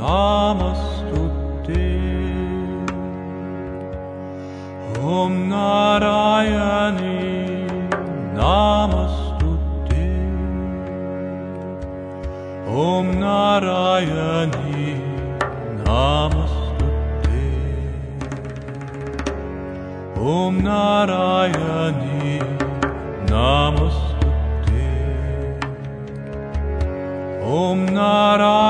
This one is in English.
Namaste. Om Narayani Namaste. Om Narayani Namaste. Om Narayani Namaste. Om Narayani